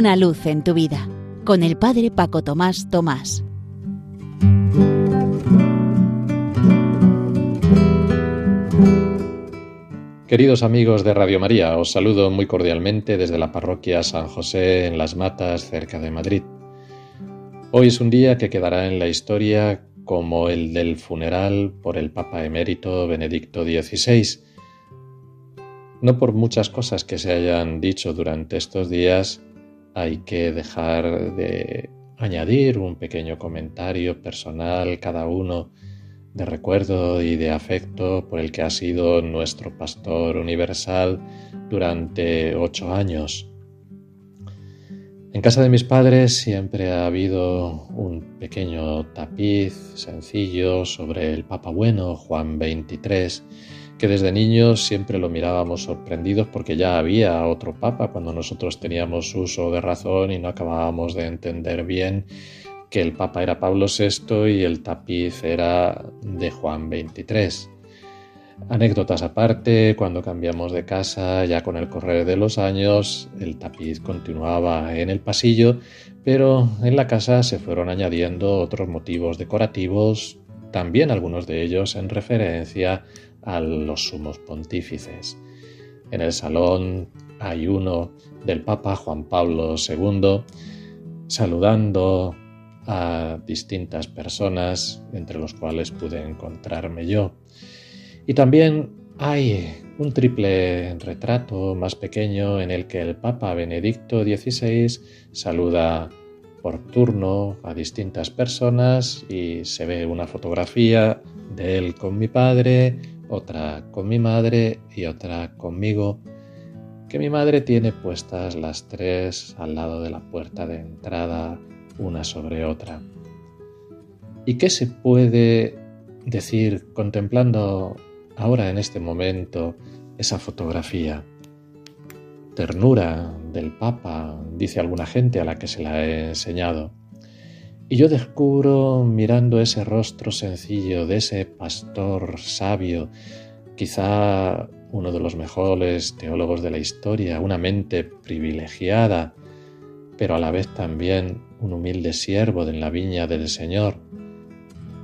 Una luz en tu vida con el Padre Paco Tomás Tomás. Queridos amigos de Radio María, os saludo muy cordialmente desde la parroquia San José en Las Matas, cerca de Madrid. Hoy es un día que quedará en la historia como el del funeral por el Papa emérito Benedicto XVI. No por muchas cosas que se hayan dicho durante estos días, hay que dejar de añadir un pequeño comentario personal cada uno de recuerdo y de afecto por el que ha sido nuestro pastor universal durante ocho años. En casa de mis padres siempre ha habido un pequeño tapiz sencillo sobre el Papa Bueno, Juan XXIII, que desde niños siempre lo mirábamos sorprendidos porque ya había otro Papa cuando nosotros teníamos uso de razón y no acabábamos de entender bien que el Papa era Pablo VI y el tapiz era de Juan XXIII. Anécdotas aparte, cuando cambiamos de casa, ya con el correr de los años, el tapiz continuaba en el pasillo, pero en la casa se fueron añadiendo otros motivos decorativos, también algunos de ellos en referencia a los sumos pontífices. En el salón hay uno del Papa Juan Pablo II saludando a distintas personas, entre los cuales pude encontrarme yo. Y también hay un triple retrato más pequeño en el que el Papa Benedicto XVI saluda por turno a distintas personas y se ve una fotografía de él con mi padre, otra con mi madre y otra conmigo, que mi madre tiene puestas las tres al lado de la puerta de entrada una sobre otra. ¿Y qué se puede decir contemplando ahora en este momento esa fotografía? Ternura del Papa, dice alguna gente a la que se la he enseñado. Y yo descubro, mirando ese rostro sencillo de ese pastor sabio, quizá uno de los mejores teólogos de la historia, una mente privilegiada, pero a la vez también un humilde siervo de la viña del Señor.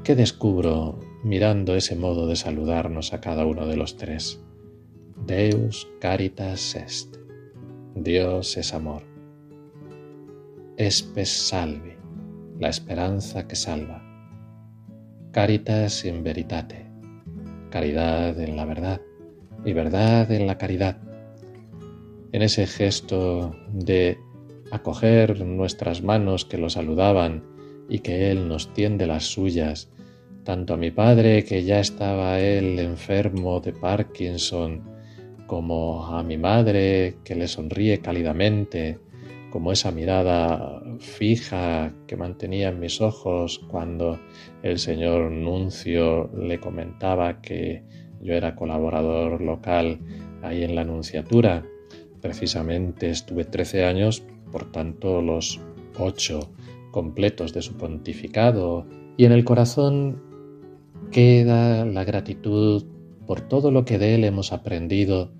¿Qué descubro mirando ese modo de saludarnos a cada uno de los tres? Deus caritas est. Dios es amor. Espes salvi, la esperanza que salva. Caritas in veritate, caridad en la verdad y verdad en la caridad. En ese gesto de acoger nuestras manos que lo saludaban y que Él nos tiende las suyas, tanto a mi padre que ya estaba él enfermo de Parkinson, como a mi madre que le sonríe cálidamente, como esa mirada fija que mantenía en mis ojos cuando el señor Nuncio le comentaba que yo era colaborador local ahí en la Nunciatura. Precisamente estuve 13 años por tanto los ocho completos de su pontificado, y en el corazón queda la gratitud por todo lo que de él hemos aprendido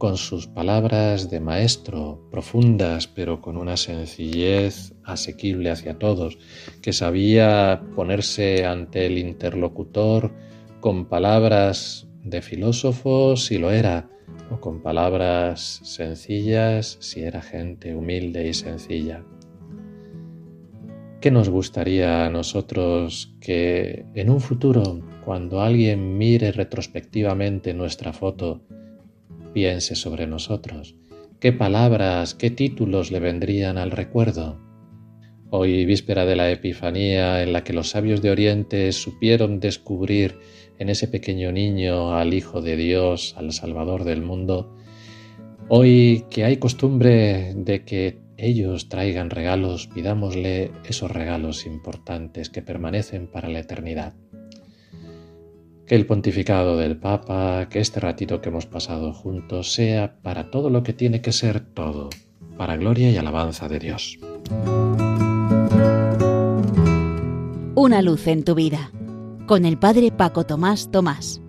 con sus palabras de maestro, profundas, pero con una sencillez asequible hacia todos, que sabía ponerse ante el interlocutor con palabras de filósofo si lo era, o con palabras sencillas si era gente humilde y sencilla. ¿Qué nos gustaría a nosotros que en un futuro, cuando alguien mire retrospectivamente nuestra foto, piense sobre nosotros? ¿Qué palabras, qué títulos le vendrían al recuerdo? Hoy, víspera de la Epifanía, en la que los sabios de Oriente supieron descubrir en ese pequeño niño al Hijo de Dios, al Salvador del mundo, hoy que hay costumbre de que ellos traigan regalos, pidámosle esos regalos importantes que permanecen para la eternidad. Que el pontificado del Papa, que este ratito que hemos pasado juntos sea para todo lo que tiene que ser todo, para gloria y alabanza de Dios. Una luz en tu vida con el Padre Paco Tomás Tomás.